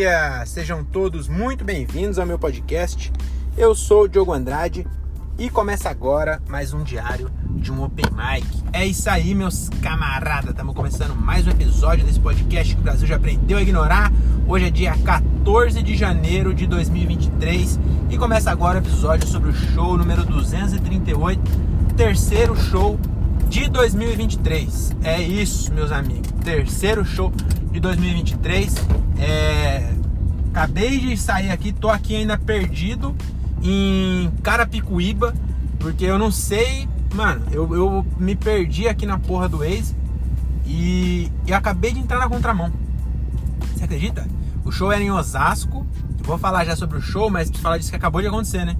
dia! Sejam todos muito bem-vindos ao meu podcast. Eu sou o Diogo Andrade e começa agora mais um diário de um Open Mic. É isso aí, meus camaradas. Estamos começando mais um episódio desse podcast que o Brasil já aprendeu a ignorar. Hoje é dia 14 de janeiro de 2023 e começa agora o episódio sobre o show número 238, terceiro show de 2023. É isso, meus amigos. Terceiro show de 2023. É... Acabei de sair aqui, tô aqui ainda perdido em Carapicuíba, porque eu não sei, mano, eu, eu me perdi aqui na porra do Waze e, e acabei de entrar na contramão. Você acredita? O show era em Osasco. Vou falar já sobre o show, mas preciso falar disso que acabou de acontecer, né?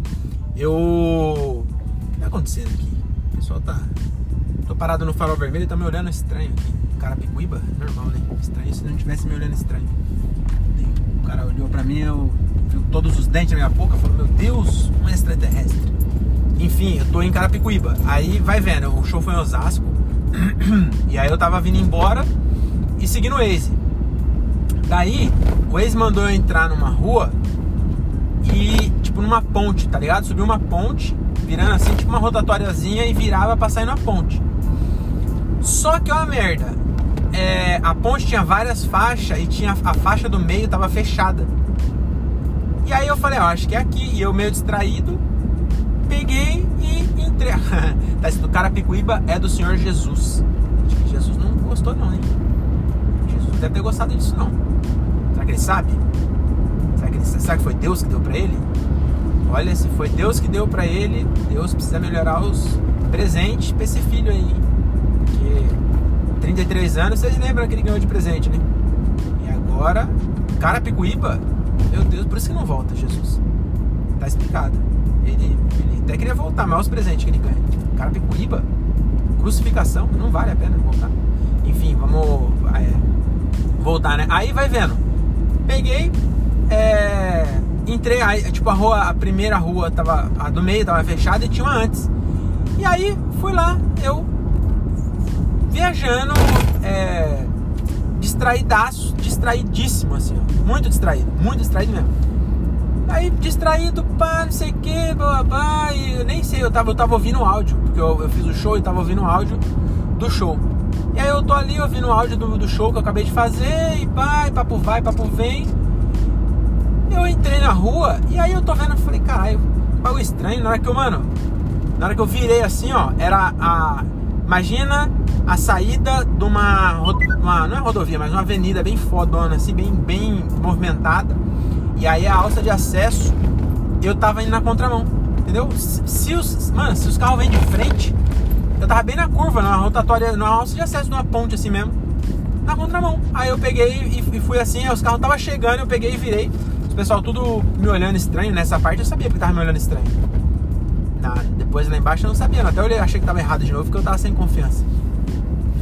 Eu. O que tá acontecendo aqui? O pessoal tá. Tô parado no farol vermelho e tá me olhando estranho aqui. Carapicuíba? Normal, né? Estranho se não tivesse me olhando estranho. O cara olhou pra mim, eu viu todos os dentes na minha boca, falou, meu Deus, um extraterrestre. Enfim, eu tô em Carapicuíba. Aí vai vendo, o show foi em Osasco. e aí eu tava vindo embora e seguindo o Waze. Daí, o Waze mandou eu entrar numa rua e, tipo, numa ponte, tá ligado? Subiu uma ponte, virando assim, tipo uma rotatóriazinha e virava pra sair na ponte. Só que é uma merda. É, a ponte tinha várias faixas e tinha a faixa do meio tava fechada. E aí eu falei, ó, acho que é aqui. E eu meio distraído, peguei e entrei. tá escrito Carapicuíba é do Senhor Jesus. Acho que Jesus não gostou não, hein? Jesus deve ter gostado disso não. Será que ele sabe? Será que, ele, será que foi Deus que deu pra ele? Olha, se foi Deus que deu pra ele, Deus precisa melhorar os presentes pra esse filho aí. Porque 33 anos, vocês lembram que ele ganhou de presente, né? E agora, Carapicuíba meu Deus, por isso que não volta, Jesus. Tá explicado. Ele, ele até queria voltar, mas os presentes que ele ganha. Cara, Picuíba, crucificação, não vale a pena voltar. Enfim, vamos é, voltar, né? Aí vai vendo. Peguei, é, entrei, aí, tipo, a rua, a primeira rua tava, a do meio tava fechada e tinha uma antes. E aí fui lá, eu viajando, é, distraidaço, distraidíssimo, assim, ó. Muito distraído, muito distraído mesmo. Aí, distraído, pá, não sei o que, blá, e eu nem sei, eu tava, eu tava ouvindo o áudio, porque eu, eu fiz o show e tava ouvindo o áudio do show. E aí eu tô ali ouvindo o áudio do, do show que eu acabei de fazer, e pá, e papo vai, papo vem. Eu entrei na rua, e aí eu tô vendo, eu falei, caralho, algo estranho, na hora que eu, mano, na hora que eu virei assim, ó, era a. Imagina a saída de uma, uma, não é rodovia, mas uma avenida bem fodona, assim, bem, bem movimentada. E aí a alça de acesso, eu tava indo na contramão, entendeu? Se, os, mano, se os carros vêm de frente, eu tava bem na curva, numa rotatória, numa alça de acesso, numa ponte assim mesmo, na contramão. Aí eu peguei e, e fui assim, os carros tava chegando, eu peguei e virei. O pessoal tudo me olhando estranho, nessa parte eu sabia porque tava me olhando estranho. Na, depois lá embaixo eu não sabia, até eu achei que tava errado de novo, porque eu tava sem confiança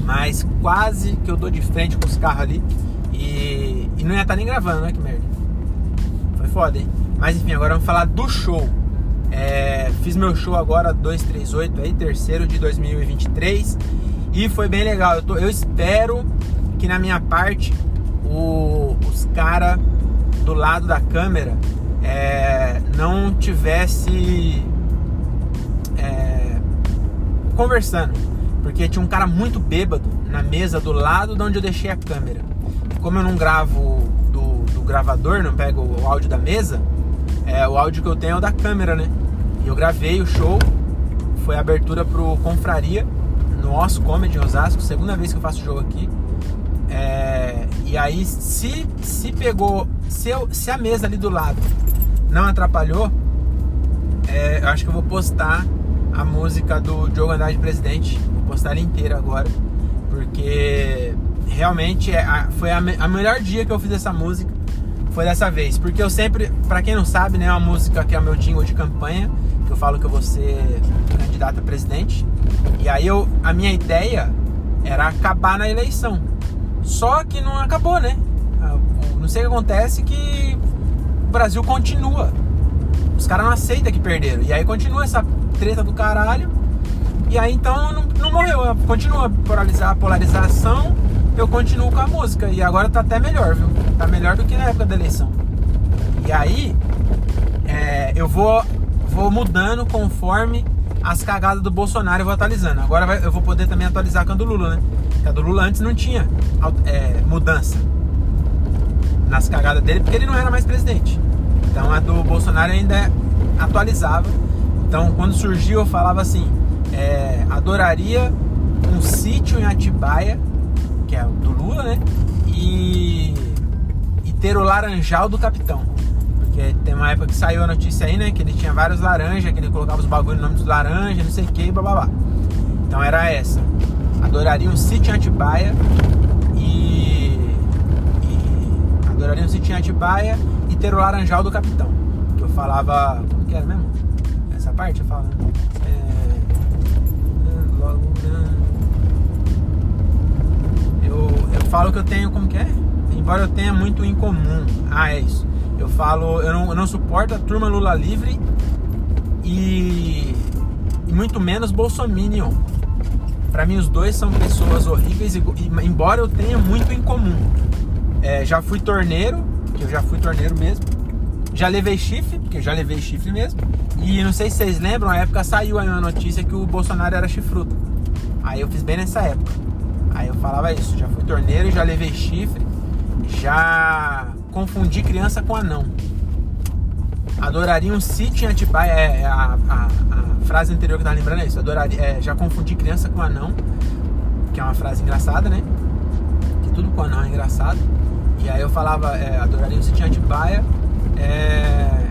mas quase que eu dou de frente com os carros ali e, e não ia estar tá nem gravando, né? Que merda. Foi foda, hein? Mas enfim, agora vamos falar do show. É, fiz meu show agora 238 aí, terceiro de 2023 e foi bem legal. Eu, tô, eu espero que na minha parte o, os cara do lado da câmera é, não tivesse é, conversando porque tinha um cara muito bêbado na mesa do lado de onde eu deixei a câmera. Como eu não gravo do, do gravador, não pego o áudio da mesa, é, o áudio que eu tenho é o da câmera, né? E eu gravei o show, foi a abertura pro Confraria, no Os Comedy em Osasco, segunda vez que eu faço show aqui. É, e aí, se, se pegou, se, eu, se a mesa ali do lado não atrapalhou, é, eu acho que eu vou postar a música do Diogo Andrade Presidente postar ela inteira agora, porque realmente é, foi a, a melhor dia que eu fiz essa música foi dessa vez, porque eu sempre, para quem não sabe, né, é uma música que é o meu jingle de campanha, que eu falo que eu vou ser candidato a presidente. E aí eu, a minha ideia era acabar na eleição. Só que não acabou, né? Ah, não sei o que acontece que o Brasil continua. Os caras não aceitam que perderam. E aí continua essa treta do caralho. E aí então não, não morreu, continua a polarizar, polarização, eu continuo com a música. E agora tá até melhor, viu? tá melhor do que na época da eleição. E aí, é, eu vou, vou mudando conforme as cagadas do Bolsonaro eu vou atualizando. Agora vai, eu vou poder também atualizar com a do Lula, né? Porque a do Lula antes não tinha é, mudança nas cagadas dele, porque ele não era mais presidente. Então a do Bolsonaro ainda atualizava. Então quando surgiu eu falava assim, é, adoraria um sítio em Atibaia, que é do Lula, né? E, e ter o laranjal do capitão. Porque tem uma época que saiu a notícia aí, né? Que ele tinha vários laranjas, que ele colocava os bagulho no nome dos laranjas, não sei o que, blá blá. Então era essa. Adoraria um sítio em Atibaia e, e. Adoraria um sítio em Atibaia e ter o laranjal do capitão. Que eu falava. Como que era mesmo? Essa parte eu falo. Né? Eu, eu falo que eu tenho, como que é? Embora eu tenha muito em comum. Ah, é isso. Eu falo, eu não, eu não suporto a turma Lula livre e, e muito menos Bolsominion. Para mim, os dois são pessoas horríveis, e, embora eu tenha muito em comum. É, já fui torneiro, que eu já fui torneiro mesmo. Já levei chifre, porque eu já levei chifre mesmo. E não sei se vocês lembram, na época saiu aí uma notícia que o Bolsonaro era chifrudo. Aí eu fiz bem nessa época. Aí eu falava isso, já fui torneiro, já levei chifre, já confundi criança com anão. Adoraria um sítio em Atibaia, é, é a, a, a, frase anterior que eu tava lembrando é isso, adoraria, é, já confundi criança com anão, que é uma frase engraçada, né? Que tudo com anão é engraçado. E aí eu falava, é, adoraria um sítio em Atibaia, é,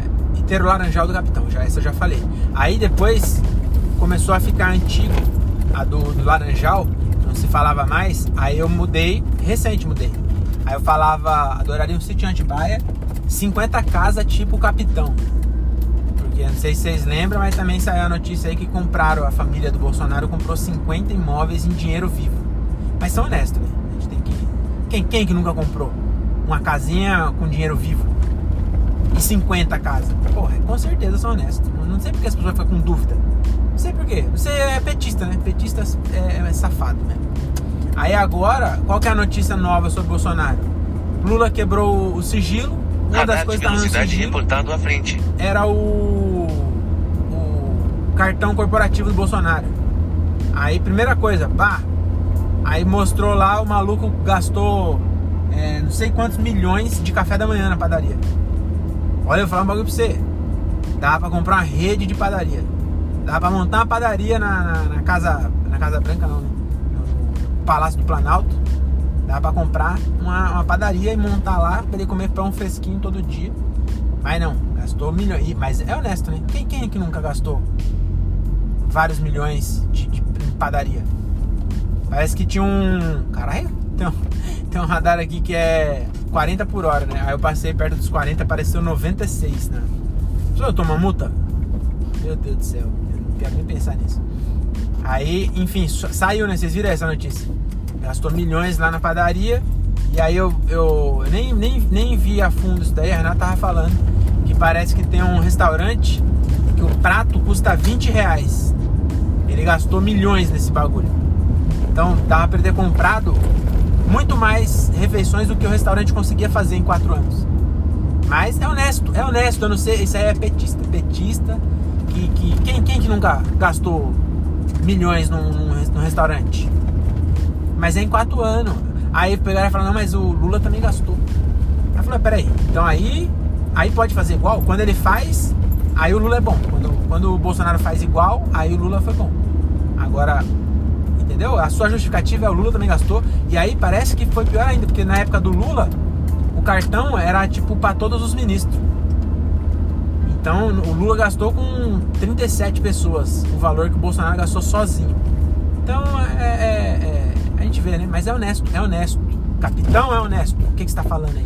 ter o laranjal do capitão, já essa eu já falei. Aí depois começou a ficar antigo a do, do laranjal, não se falava mais, aí eu mudei, recente mudei. Aí eu falava, adoraria um sítio Antibaia, 50 casas tipo capitão. Porque não sei se vocês lembram, mas também saiu a notícia aí que compraram, a família do Bolsonaro comprou 50 imóveis em dinheiro vivo. Mas são honestos, né? A gente tem que. Quem, quem que nunca comprou? Uma casinha com dinheiro vivo? e 50 casas. Porra, com certeza são honestos. Não sei porque as pessoas ficam com dúvida. Não sei porquê. Você é petista, né? Petista é, é safado mesmo. Aí agora, qual que é a notícia nova sobre Bolsonaro? Lula quebrou o sigilo. Uma das coisas que velocidade sigilo reportado à frente. Era o, o cartão corporativo do Bolsonaro. Aí, primeira coisa, pá. Aí mostrou lá, o maluco gastou é, não sei quantos milhões de café da manhã na padaria. Olha, eu vou falar um bagulho pra você. Dá pra comprar uma rede de padaria. Dá pra montar uma padaria na, na, na casa. Na Casa Branca não, né? No Palácio do Planalto. Dá pra comprar uma, uma, padaria e montar lá pra ele comer pão fresquinho todo dia. Mas não, gastou milhões. Mas é honesto, né? Quem, quem é que nunca gastou vários milhões de, de, padaria? Parece que tinha um. Caralho, tem um, tem um radar aqui que é 40 por hora, né? Aí eu passei perto dos 40, apareceu 96, né? Só eu tomo multa? Meu Deus do céu, quero nem pensar nisso. Aí, enfim, saiu, né? Vocês viram essa notícia? Gastou milhões lá na padaria. E aí eu, eu, eu nem, nem, nem vi a fundo isso daí, a Renata tava falando que parece que tem um restaurante que o prato custa 20 reais. Ele gastou milhões nesse bagulho. Então dava pra ele ter comprado muito mais refeições do que o restaurante conseguia fazer em quatro anos. Mas é honesto, é honesto, eu não sei, isso aí é petista. Petista, que, que quem, quem que nunca gastou milhões num, num, num restaurante? Mas é em quatro anos. Aí pegaram e falaram, não, mas o Lula também gastou. Aí falou, peraí, então aí, aí pode fazer igual? Quando ele faz, aí o Lula é bom. Quando, quando o Bolsonaro faz igual, aí o Lula foi bom. Agora, entendeu? A sua justificativa é o Lula também gastou. E aí parece que foi pior ainda, porque na época do Lula, o cartão era tipo para todos os ministros. Então o Lula gastou com 37 pessoas o valor que o Bolsonaro gastou sozinho. Então é, é, é a gente vê, né? Mas é honesto, é honesto. Capitão é honesto. O que, que você está falando aí?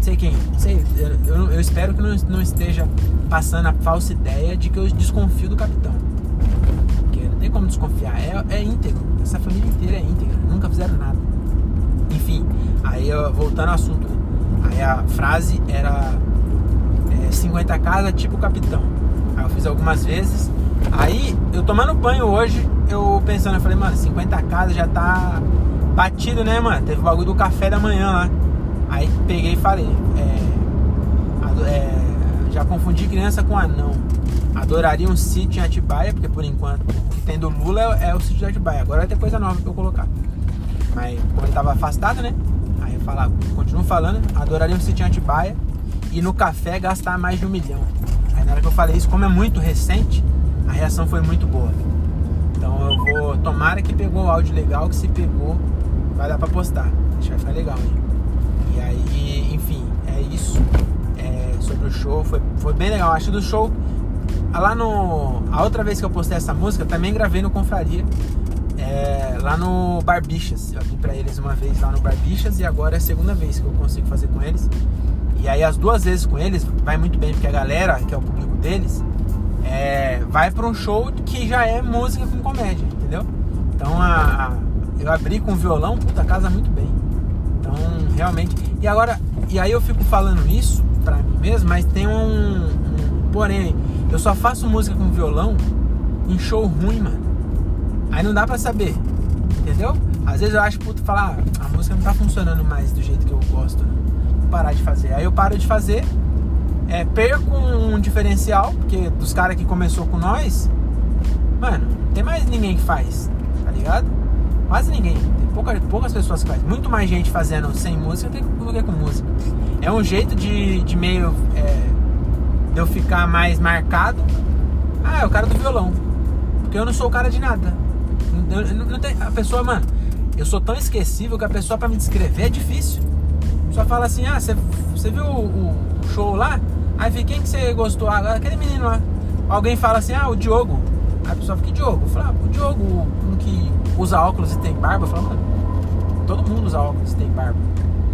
Sei quem, sei, eu, eu espero que não, não esteja passando a falsa ideia de que eu desconfio do capitão tem como desconfiar. É, é íntegro. Essa família inteira é íntegra. Nunca fizeram nada. Enfim, aí voltando ao assunto. Aí a frase era 50 casas tipo capitão. Aí eu fiz algumas vezes. Aí eu tomando banho hoje, eu pensando, eu falei, mano, 50 casas já tá batido, né, mano? Teve o bagulho do café da manhã lá. Aí peguei e falei, é, é, já confundi criança com anão. Adoraria um sítio em Atibaia, porque por enquanto o que tem do Lula é, é o sítio de Atibaia. Agora vai ter coisa nova pra eu colocar. Mas como ele tava afastado, né? Aí eu falava, continuo falando, adoraria um sítio em Atibaia e no café gastar mais de um milhão. Aí na hora que eu falei isso, como é muito recente, a reação foi muito boa. Então eu vou. Tomara que pegou o áudio legal, que se pegou, vai dar pra postar. Acho que vai ficar legal, hein? E aí, enfim, é isso. É, sobre o show, foi, foi bem legal. Acho do show. Lá no. A outra vez que eu postei essa música, também gravei no Confraria. É, lá no Barbixas. Eu vim pra eles uma vez lá no Barbixas e agora é a segunda vez que eu consigo fazer com eles. E aí as duas vezes com eles vai muito bem, porque a galera, que é o público deles, é, vai para um show que já é música com comédia, entendeu? Então a, a, eu abri com violão, puta, casa muito bem. Então, realmente. E agora, e aí eu fico falando isso pra mim mesmo, mas tem um, um porém, eu só faço música com violão em show ruim, mano. Aí não dá pra saber, entendeu? Às vezes eu acho, puto, falar, ah, a música não tá funcionando mais do jeito que eu gosto, né? Parar de fazer. Aí eu paro de fazer é, perco um diferencial, porque dos caras que começou com nós, mano, tem mais ninguém que faz, tá ligado? Quase ninguém. Tem pouca, poucas pessoas que fazem. Muito mais gente fazendo sem música do que com música. É um jeito de, de meio. É, de eu ficar mais marcado. Ah, é o cara do violão. Porque eu não sou o cara de nada. Eu, não, não tem, a pessoa, mano, eu sou tão esquecível que a pessoa para me descrever é difícil. Só fala assim, ah, você viu o, o show lá? Aí fica, quem que você gostou? Ah, aquele menino lá. Alguém fala assim, ah, o Diogo. Aí a pessoa fica, Diogo? Eu falo, ah, o Diogo, um que usa óculos e tem barba. Eu falo, mano, todo mundo usa óculos e tem barba.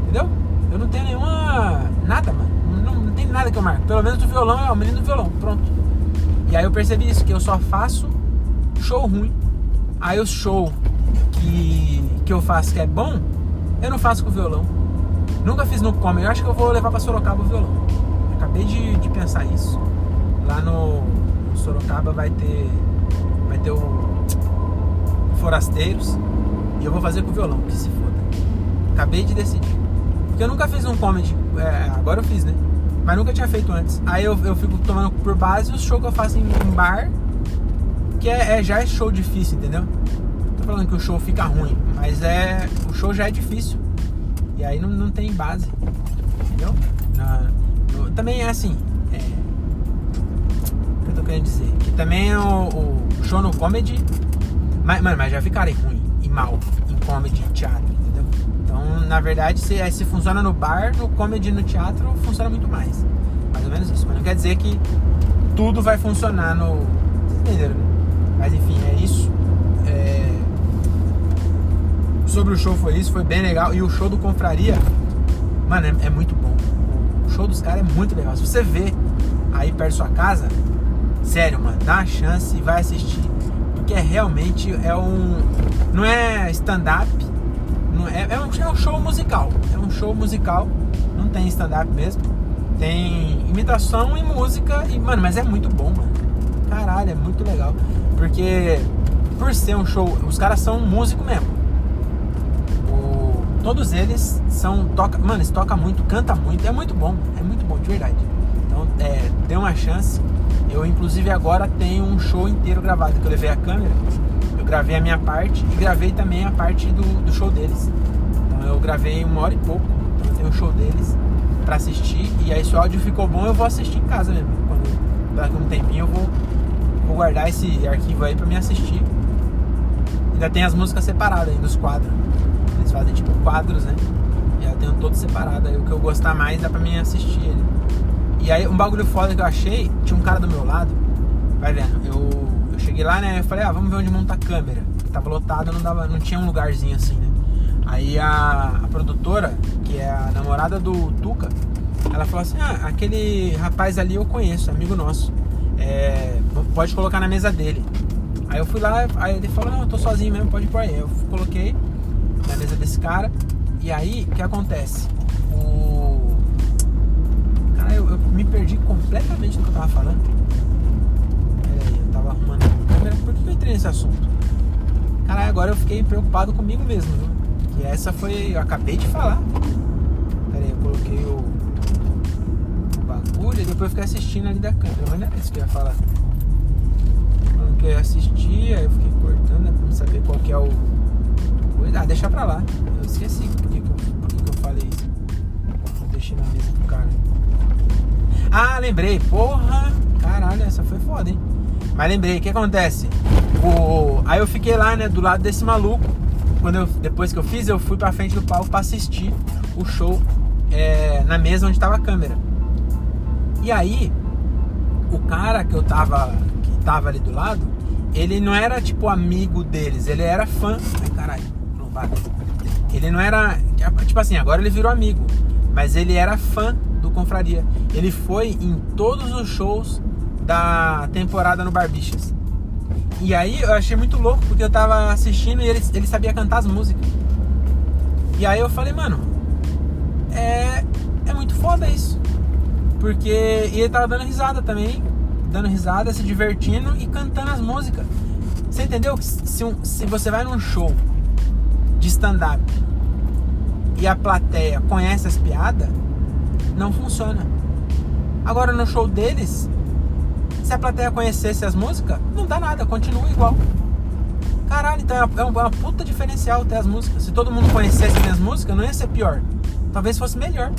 Entendeu? Eu não tenho nenhuma. Nada, mano. Não, não tem nada que eu marco. Pelo menos do violão é o menino do violão. Pronto. E aí eu percebi isso, que eu só faço show ruim. Aí o show que, que eu faço que é bom, eu não faço com violão. Nunca fiz no comedy. Eu acho que eu vou levar pra Sorocaba o violão acabei de, de pensar isso. Lá no, Sorocaba vai ter vai ter o Forasteiros e eu vou fazer com o violão, que se foda. Acabei de decidir. Porque eu nunca fiz um comedy, é, agora eu fiz, né? Mas nunca tinha feito antes. Aí eu, eu fico tomando por base os shows que eu faço em, em bar, que é, é, já é show difícil, entendeu? Tô falando que o show fica ruim, mas é o show já é difícil. E aí não, não tem base, entendeu? Na, também é assim. É, o que eu tô querendo dizer? Que também é o, o show no comedy. Mas, mano, mas já ficarei ruim e mal em comedy e teatro, entendeu? Então, na verdade, se, é, se funciona no bar, no comedy no teatro, funciona muito mais. Mais ou menos isso. Mas não quer dizer que tudo vai funcionar no. Entenderam? Mas enfim, é isso. Sobre o show foi isso, foi bem legal. E o show do Confraria, mano, é, é muito bom show dos caras é muito legal. Se você vê aí perto da sua casa, sério, mano, dá uma chance e vai assistir. Porque é realmente é um. Não é stand-up, é, é, um, é um show musical. É um show musical, não tem stand-up mesmo. Tem imitação e música, e, mano, mas é muito bom, mano. Caralho, é muito legal. Porque por ser um show, os caras são músico mesmo todos eles são toca, mano, eles toca muito, canta muito, é muito bom, é muito bom de verdade. Então, é, dê uma chance. Eu inclusive agora tenho um show inteiro gravado que eu levei a câmera. Eu gravei a minha parte e gravei também a parte do, do show deles. Então eu gravei uma hora e pouco. Então eu tenho show deles para assistir. E aí se o áudio ficou bom, eu vou assistir em casa mesmo. Quando daqui um tempinho eu vou, vou guardar esse arquivo aí para me assistir. Ainda tem as músicas separadas aí dos quadros fazem tipo quadros, né? E eu tenho todo separado. Aí o que eu gostar mais dá pra mim assistir ele. E aí um bagulho foda que eu achei, tinha um cara do meu lado, vai vendo, eu, eu cheguei lá, né? Eu falei, ah, vamos ver onde monta a câmera. Tava lotado, não, dava, não tinha um lugarzinho assim, né? Aí a, a produtora, que é a namorada do Tuca, ela falou assim, ah, aquele rapaz ali eu conheço, amigo nosso. É, pode colocar na mesa dele. Aí eu fui lá, aí ele falou, não, eu tô sozinho mesmo, pode pôr aí. Eu coloquei, na mesa desse cara. E aí, o que acontece? O. Cara, eu, eu, me perdi completamente do que eu tava falando. Pera aí, eu tava arrumando a câmera. Por que eu entrei nesse assunto? Cara, agora eu fiquei preocupado comigo mesmo, viu? Que essa foi. Eu acabei de falar. Pera aí, coloquei o, o bagulho e depois eu fiquei assistindo ali da câmera. Mas não era isso que eu ia falar. Falando que eu ia assistir, aí eu fiquei cortando né, pra saber qual que é o. Ah, deixa pra lá. Eu esqueci por que, que, eu, que, eu falei isso. Eu deixei na mesa do cara. Ah, lembrei. Porra! Caralho, essa foi foda, hein? Mas lembrei, o que acontece? O... Aí eu fiquei lá, né, do lado desse maluco. Quando eu, depois que eu fiz, eu fui pra frente do palco pra assistir o show é, na mesa onde tava a câmera. E aí, o cara que eu tava, que tava ali do lado, ele não era tipo amigo deles, ele era fã. Ai, caralho. Ele não era, tipo assim, agora ele virou amigo, mas ele era fã do Confraria. Ele foi em todos os shows da temporada no Barbixas. E aí eu achei muito louco porque eu tava assistindo e ele, ele sabia cantar as músicas. E aí eu falei, mano, é, é muito foda isso. Porque e ele tava dando risada também, dando risada, se divertindo e cantando as músicas. Você entendeu? Se, se você vai num show de stand-up e a plateia conhece as piadas, não funciona. Agora no show deles, se a plateia conhecesse as músicas, não dá nada, continua igual. Caralho, então é uma, é puta diferencial ter as músicas. Se todo mundo conhecesse as músicas, não ia ser pior. Talvez fosse melhor.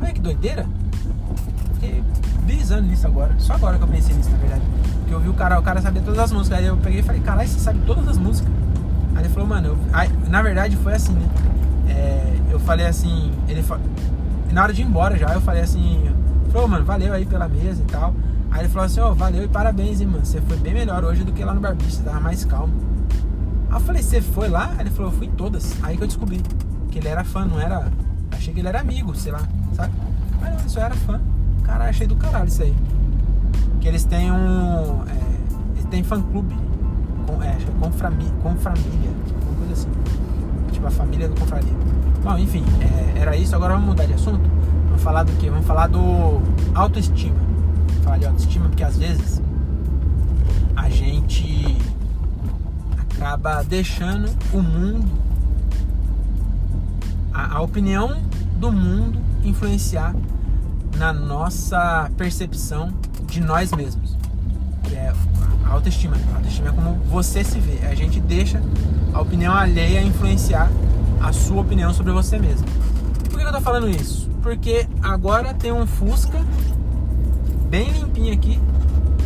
Olha que doideira. Fiquei brisando nisso agora. Só agora que eu pensei nisso, na verdade. Porque eu vi o cara, o cara sabia todas as músicas. Aí eu peguei e falei, caralho, você sabe todas as músicas. Aí ele falou, mano, eu... Aí, na verdade foi assim, né? É, eu falei assim, ele na hora de ir embora já, eu falei assim, falou, mano, valeu aí pela mesa e tal. Aí ele falou assim, ó, oh, valeu e parabéns, hein, mano. Você foi bem melhor hoje do que lá no Barbicha, você tava mais calmo. Aí eu falei, você foi lá? Aí ele falou, fui em todas. Aí que eu descobri que ele era fã, não era. Achei que ele era amigo, sei lá, sabe? Mas não, ele só era fã. Caralho, achei do caralho isso aí. Que eles têm um. É, eles têm fã clube. Com, é, com, família, com família. Uma coisa assim. Tipo a família do confraria. Bom, enfim, é, era isso. Agora vamos mudar de assunto. Vamos falar do que? Vamos falar do autoestima falar de autoestima, porque às vezes a gente acaba deixando o mundo, a, a opinião do mundo influenciar na nossa percepção de nós mesmos. É a autoestima. Autoestima é como você se vê. A gente deixa a opinião alheia influenciar a sua opinião sobre você mesmo. Por que eu tô falando isso? Porque agora tem um Fusca bem limpinho aqui,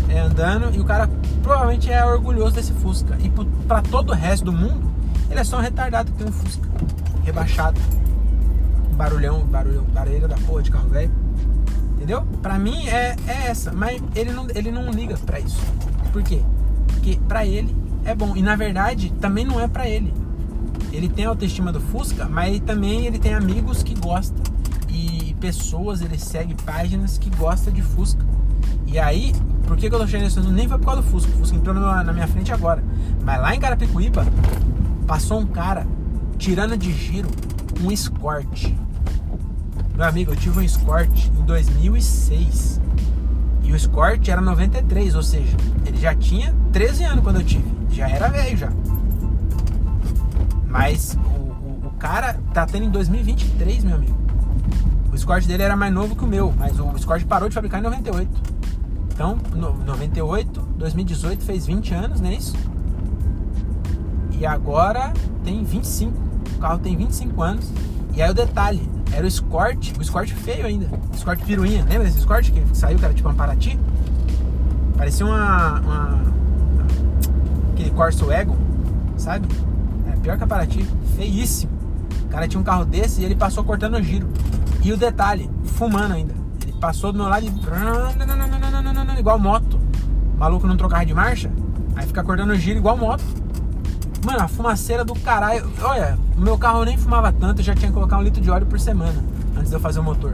é, andando, e o cara provavelmente é orgulhoso desse Fusca. E para todo o resto do mundo, ele é só um retardado que tem um Fusca rebaixado, barulhão, barulhão, barulheira da porra de carro velho. Entendeu? Pra mim é, é essa, mas ele não, ele não liga pra isso. Por quê? Porque pra ele é bom. E na verdade também não é pra ele. Ele tem a autoestima do Fusca, mas também ele tem amigos que gostam e pessoas, ele segue páginas que gostam de Fusca. E aí, por que, que eu tô chegando? Nem foi por causa do Fusca, o Fusca entrou na minha frente agora. Mas lá em Carapicuíba, passou um cara tirando de giro um Escort. Meu amigo, eu tive um Escort em 2006. E o Escort era 93, ou seja, ele já tinha 13 anos quando eu tive. Já era velho já. Mas o, o, o cara tá tendo em 2023, meu amigo. O Escort dele era mais novo que o meu, mas o Escort parou de fabricar em 98. Então, no, 98, 2018 fez 20 anos, não é isso? E agora tem 25. O carro tem 25 anos. E aí o detalhe, era o Escort, o Escort feio ainda. Escort piruinha. Lembra desse Escort que saiu, que era tipo uma Paraty? Parecia uma, uma aquele Corso Ego, sabe? É pior que a Paraty, feíssimo. O cara tinha um carro desse e ele passou cortando o giro. E o detalhe, fumando ainda. Ele passou do meu lado e. igual moto. O maluco não trocava de marcha. Aí fica acordando o giro igual moto. Mano, a fumaceira do caralho. Olha, o meu carro nem fumava tanto, eu já tinha que colocar um litro de óleo por semana antes de eu fazer o motor.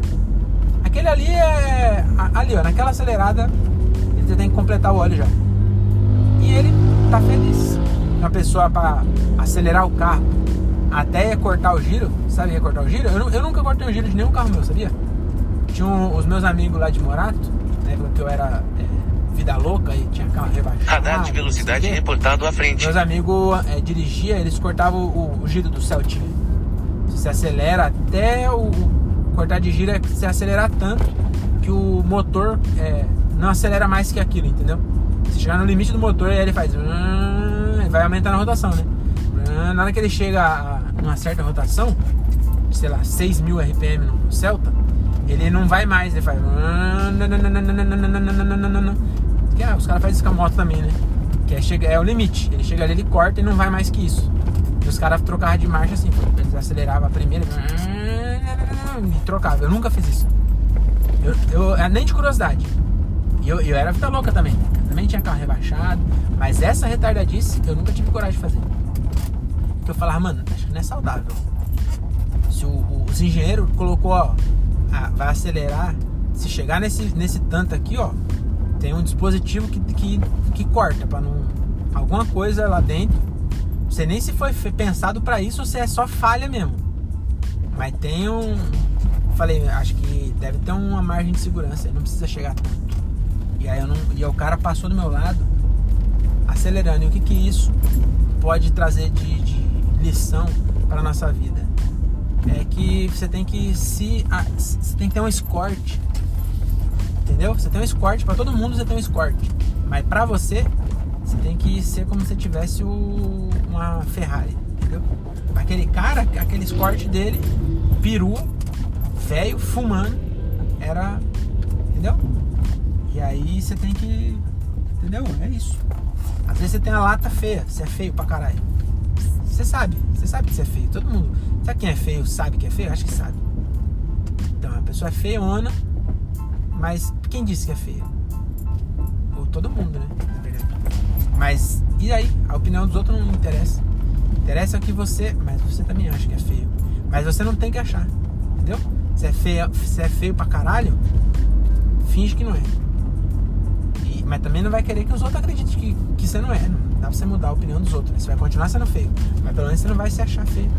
Aquele ali é. Ali, ó, naquela acelerada, ele tem que completar o óleo já. E ele tá feliz. Uma pessoa para acelerar o carro até cortar o giro, sabe recortar o giro? Eu, eu nunca cortei o giro de nenhum carro meu, sabia? Tinha um, os meus amigos lá de Morato, né, porque eu era é, vida louca e tinha carro rebaixado. Radar de velocidade reportado à frente. Meus amigos é, dirigiam, eles cortavam o, o, giro do Celtinha. Você acelera até o, cortar de giro é você acelerar tanto que o motor é, não acelera mais que aquilo, entendeu? Se chegar no limite do motor, ele faz. Vai aumentando a rotação, né? Na hora que ele chega a uma certa rotação, sei lá, 6 mil RPM no Celta, ele não vai mais, ele faz. Que, ah, os caras fazem isso com a moto também, né? Que é, chega, é o limite. Ele chega ali, ele corta e não vai mais que isso. E os caras trocavam de marcha assim, eles aceleravam a primeira e trocavam. Eu nunca fiz isso. Eu, eu, nem de curiosidade. E eu, eu era vida louca também. Eu também tinha carro rebaixado. Mas essa retardadice eu nunca tive coragem de fazer. Porque eu falava, mano, acho que não é saudável. Se o, o, os engenheiros colocou, ó, vai acelerar. Se chegar nesse, nesse tanto aqui, ó, tem um dispositivo que, que, que corta para não. Alguma coisa lá dentro. Sei nem se foi pensado para isso se é só falha mesmo. Mas tem um. Falei, acho que deve ter uma margem de segurança, não precisa chegar tanto. E aí eu não, e o cara passou do meu lado, acelerando. E o que que isso pode trazer de, de lição para nossa vida? É que você tem que se, você tem que ter um escort, entendeu? Você tem um escort para todo mundo, você tem um escort, mas para você você tem que ser como se tivesse o, uma Ferrari, entendeu? Aquele cara, aquele escort dele, perua, velho, fumando, era, entendeu? E aí você tem que. Entendeu? É isso. Às vezes você tem a lata feia, você é feio pra caralho. Você sabe, você sabe que você é feio. Todo mundo. Sabe quem é feio? Sabe que é feio? Acho que sabe. Então, a pessoa é feiona, mas quem disse que é feia? Ou todo mundo, né? Mas, e aí? A opinião dos outros não interessa. Interessa o que você. Mas você também acha que é feio. Mas você não tem que achar. Entendeu? Se é feio, se é feio pra caralho, finge que não é. Mas também não vai querer que os outros acreditem que, que você não é. Não dá pra você mudar a opinião dos outros. Né? Você vai continuar sendo feio. Mas pelo menos você não vai se achar feio.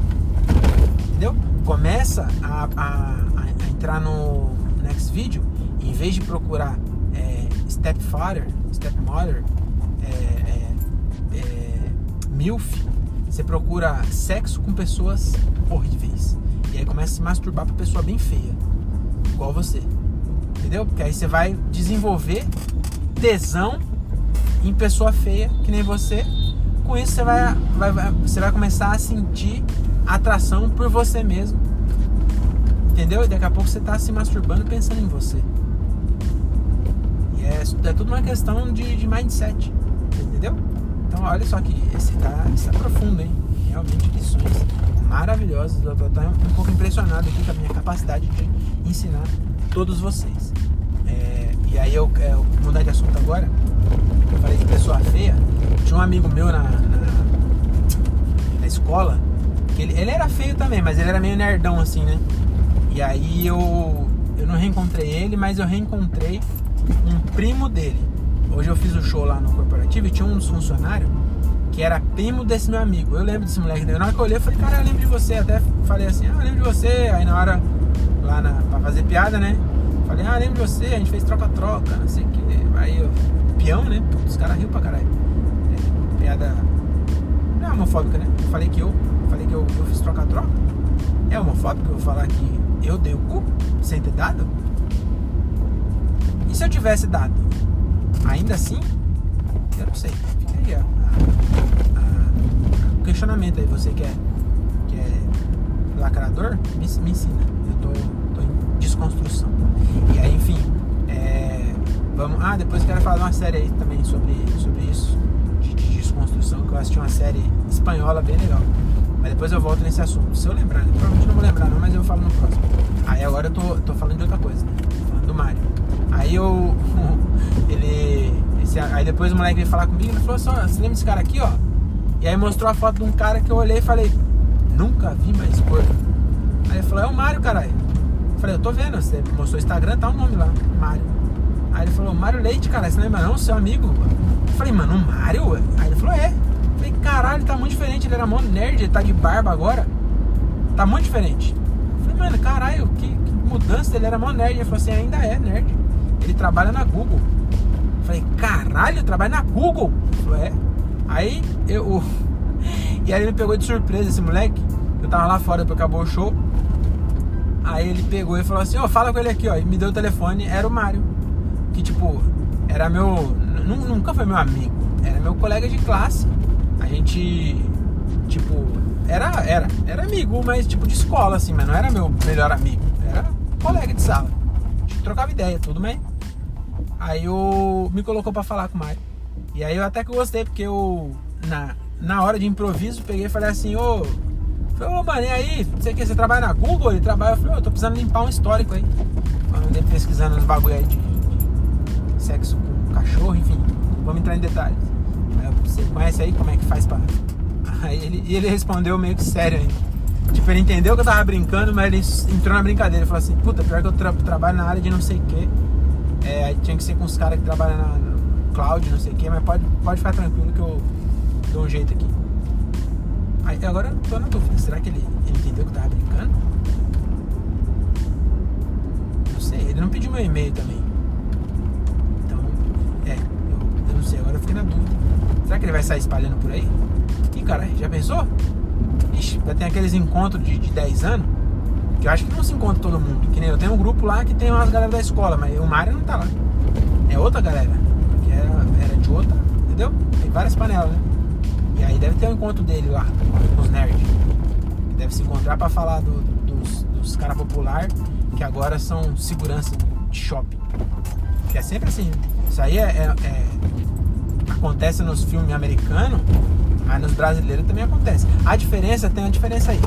Entendeu? Começa a, a, a entrar no next vídeo. Em vez de procurar é, stepfather, stepmother, é, é, é, MILF, você procura sexo com pessoas horríveis. E aí começa a se masturbar pra pessoa bem feia. Igual você. Entendeu? Porque aí você vai desenvolver tesão em pessoa feia, que nem você. Com isso você vai, vai, vai, você vai começar a sentir atração por você mesmo. Entendeu? E daqui a pouco você está se masturbando pensando em você. É, é tudo uma questão de, de mindset. Entendeu? Então olha só que esse tá, esse tá profundo, hein? Realmente lições maravilhosas. Eu tô, tô um pouco impressionado aqui com a minha capacidade de ensinar todos vocês. É, e aí eu, é, eu mudar de assunto agora, eu falei de pessoa feia. Tinha um amigo meu na, na, na escola, que ele, ele era feio também, mas ele era meio nerdão assim, né? E aí eu, eu não reencontrei ele, mas eu reencontrei um primo dele. Hoje eu fiz um show lá no corporativo e tinha um dos funcionários que era primo desse meu amigo. Eu lembro desse moleque. Na hora que eu olhei, eu falei, cara, eu lembro de você. Até falei assim, ah, eu lembro de você. Aí na hora, lá na, pra fazer piada, né? Falei, ah, lembro de você, a gente fez troca-troca, não sei o que. Aí eu, peão, né? Os caras riam pra caralho. É, piada. Não é homofóbica, né? Eu falei que eu. Falei que eu, eu fiz troca-troca. É homofóbico eu falar que eu dei o cu sem ter dado? E se eu tivesse dado? Ainda assim? Eu não sei. Fica aí a, o questionamento aí, você que é, que é lacrador, me, me ensina. Eu tô, tô em desconstrução. E aí, enfim, é, vamos. Ah, depois quero falar uma série aí também sobre, sobre isso, de, de desconstrução, que eu assisti uma série espanhola bem legal. Mas depois eu volto nesse assunto. Se eu lembrar, provavelmente não vou lembrar não, mas eu falo no próximo. Aí agora eu tô, tô falando de outra coisa, né? Tô falando do Mario. Aí eu. Ele. Esse, aí depois o moleque veio falar comigo e falou assim, você lembra desse cara aqui, ó? E aí mostrou a foto de um cara que eu olhei e falei, nunca vi mais cor. Aí ele falou, é o Mario, caralho. Falei, eu tô vendo, você mostrou o Instagram, tá o nome lá, Mário. Aí ele falou, Mário Leite, cara, você lembra não? Seu amigo? Eu falei, mano, o Mário? Aí ele falou, é. Eu falei, caralho, tá muito diferente, ele era mó nerd, ele tá de barba agora. Tá muito diferente. Eu falei, mano, caralho, que, que mudança, ele era mó nerd. Ele falou assim, ainda é nerd. Ele trabalha na Google. Eu falei, caralho, trabalha na Google? Ele falou, é. Aí eu. E aí ele me pegou de surpresa esse moleque. Eu tava lá fora depois acabou o show. Aí ele pegou e falou assim, ó, fala com ele aqui, ó. E me deu o telefone, era o Mário. Que tipo, era meu. nu- Nunca foi meu amigo. Era meu colega de classe. A gente, tipo, era, era, era amigo, mas tipo de escola, assim, mas não era meu melhor amigo. Era colega de sala. A gente trocava ideia, tudo bem. Aí eu me colocou pra falar com o Mário. E aí eu até que gostei, porque eu, na, na hora de improviso, peguei e falei assim, ô. Falei, ô mano, e aí? O que, você trabalha na Google? Ele trabalha, eu falei, ô, eu tô precisando limpar um histórico aí. Eu andei pesquisando uns bagulho aí de, de sexo com cachorro, enfim. Vamos entrar em detalhes. Aí Você conhece aí como é que faz pra. Aí ele, e ele respondeu meio que sério ainda. Tipo, ele entendeu que eu tava brincando, mas ele entrou na brincadeira. Ele falou assim, puta, pior que eu tra- trabalho na área de não sei o que. É, tinha que ser com os caras que trabalham na, no cloud, não sei o que, mas pode, pode ficar tranquilo que eu dou um jeito aqui. Aí agora eu tô na dúvida, será que ele, ele entendeu que eu tava brincando? Não sei, ele não pediu meu e-mail também. Então, é, eu, eu não sei, agora eu fiquei na dúvida. Será que ele vai sair espalhando por aí? Ih, caralho, já pensou? Ixi, vai ter aqueles encontros de, de 10 anos, que eu acho que não se encontra todo mundo. Que nem eu tenho um grupo lá que tem umas galera da escola, mas o Mário não tá lá. É outra galera, que era, era de outra, entendeu? Tem várias panelas, né? E aí deve ter um encontro dele lá, com os nerds. Deve se encontrar pra falar do- dos, dos caras popular que agora são segurança de shopping. Que é sempre assim. Isso aí é, é- é- acontece nos filmes americanos, mas nos brasileiros também acontece. A diferença, tem uma diferença aí.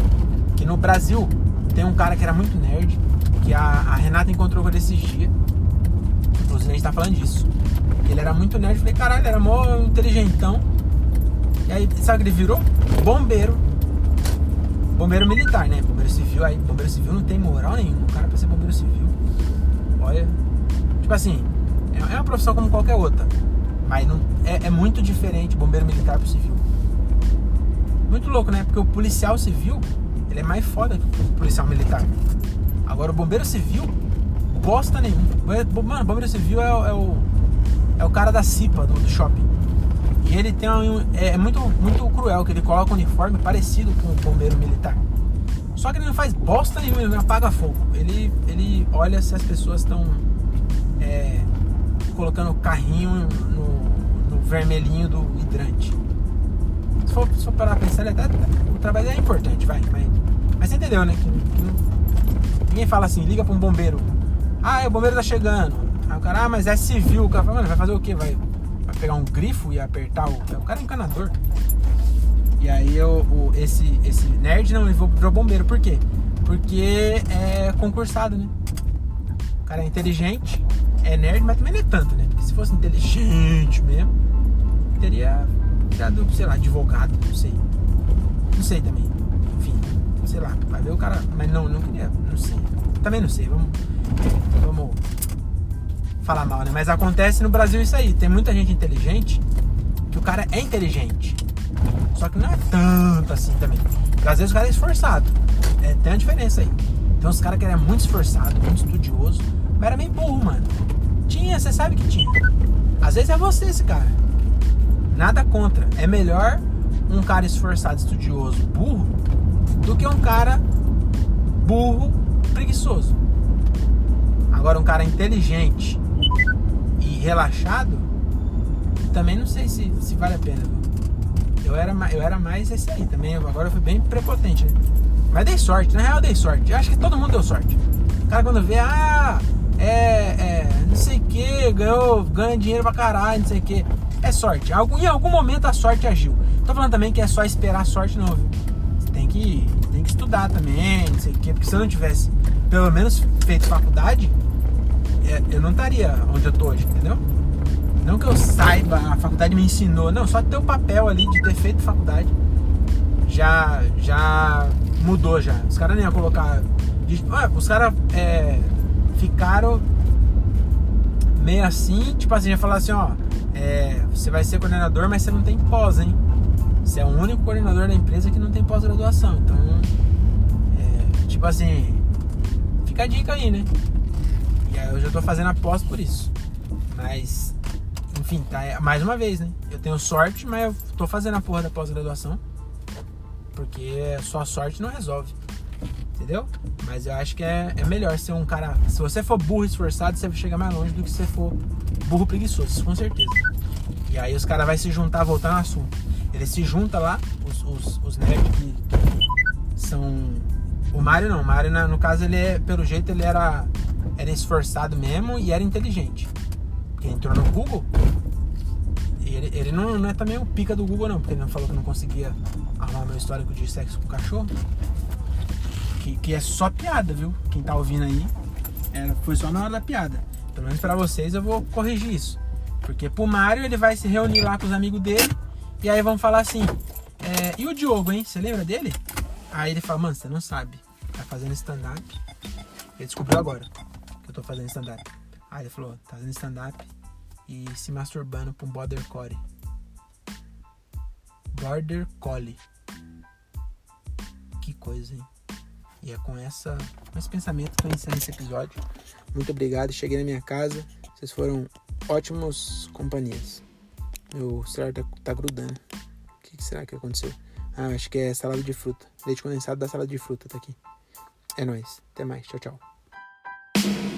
Que no Brasil tem um cara que era muito nerd, que a, a Renata encontrou com ele esses dias. Inclusive a gente tá falando disso. Ele era muito nerd, falei, caralho, ele era mó inteligentão. E aí, sabe que ele virou? Bombeiro. Bombeiro militar, né? Bombeiro civil, aí bombeiro civil não tem moral nenhuma, o cara pra ser bombeiro civil. Olha. Tipo assim, é é uma profissão como qualquer outra. Mas não, é, é muito diferente bombeiro militar pro civil. Muito louco, né? Porque o policial civil, ele é mais foda que o policial militar. Agora o bombeiro civil, bosta nenhuma. Mano, bombeiro civil é, é o. É o cara da CIPA do, do shopping. E ele tem um. É, é muito, muito cruel que ele coloca um uniforme parecido com o bombeiro militar. Só que ele não faz bosta nenhuma, ele não apaga fogo. Ele, ele olha se as pessoas estão é, colocando o carrinho no, no vermelhinho do hidrante. Se for, se for parar pensar, ele até, o trabalho é importante, vai. Mas, mas você entendeu, né? Ninguém fala assim, liga pra um bombeiro. Ah, o bombeiro tá chegando. Aí o cara, ah, mas é civil. O cara fala, mano, vai fazer o quê? Vai, vai pegar um grifo e apertar o. O cara é encanador. E aí eu, o, esse, esse nerd não levou virou bombeiro. Por quê? Porque é concursado, né? O cara é inteligente, é nerd, mas também não é tanto, né? Se fosse inteligente mesmo, teria virado, sei lá, advogado, não sei. Não sei também. Sei lá, vai ver o cara. Mas não, não queria, não sei. Também não sei, vamos. Vamos falar mal, né? Mas acontece no Brasil isso aí. Tem muita gente inteligente que o cara é inteligente. Só que não é tanto assim também. Porque às vezes o cara é esforçado. É, tem uma diferença aí. Tem uns caras que eram muito esforçado, muito estudioso, mas era meio burro, mano. Tinha, você sabe que tinha. Às vezes é você esse cara. Nada contra. É melhor um cara esforçado, estudioso, burro, do que um cara burro, preguiçoso. Agora um cara inteligente e relaxado, também não sei se, se vale a pena. Eu era, eu era mais esse aí também. Agora eu fui bem prepotente? Mas dei sorte, na real dei sorte. Eu acho que todo mundo deu sorte. O cara quando vê, ah, é, é não sei o que, ganhou, ganha dinheiro pra caralho, não sei o que. É sorte. Em algum momento a sorte agiu. Tô falando também que é só esperar a sorte, não, viu? Você tem que estudar também, não sei o que. Porque se eu não tivesse pelo menos feito faculdade, é, eu não estaria onde eu tô hoje, entendeu? Não que eu saiba, a faculdade me ensinou, não, só ter o papel ali de ter feito faculdade já, já mudou já. Os caras nem iam colocar. Os caras é, ficaram meio assim, tipo assim, ia falar assim, ó, é, você vai ser coordenador, mas você não tem pós, hein? Você é o único coordenador da empresa que não tem pós-graduação. Então, tipo assim, fica a dica aí, né? E aí eu já tô fazendo a pós por isso. Mas, enfim, tá, é- mais uma vez, né? Eu tenho sorte, mas eu tô fazendo a porra da pós-graduação. Porque só sorte não resolve. Entendeu? Mas eu acho que é, é melhor ser um cara. Se você for burro esforçado, você vai chegar mais longe do que se você for burro preguiçoso, com certeza. E aí os caras vão se juntar, voltar no assunto. Eles se juntam lá, os, os, os nerds que são. O Mario não, o Mario no caso ele é, pelo jeito ele era, era esforçado mesmo e era inteligente. Porque entrou no Google. Ele, ele não, não é também o pica do Google não, porque ele não falou que não conseguia arrumar meu histórico de sexo com cachorro. Que, que é só piada, viu? Quem tá ouvindo aí, era, foi só na hora da piada. Pelo menos pra vocês eu vou corrigir isso. Porque pro Mario ele vai se reunir lá com os amigos dele e aí vão falar assim: é, e o Diogo, hein? Você lembra dele? Aí ele fala: mano, você não sabe. Fazendo stand-up. Ele descobriu agora que eu tô fazendo stand-up. Aí ele falou: tá fazendo stand-up e se masturbando pra um border collie. Border collie. Que coisa, hein? E é com, essa, com esse pensamento que eu encerro esse episódio. Muito obrigado. Cheguei na minha casa. Vocês foram ótimos companhias. Meu celular tá, tá grudando. O que, que será que aconteceu? Ah, acho que é salada de fruta. Leite condensado da salada de fruta tá aqui. É nóis. Até mais. Tchau, tchau.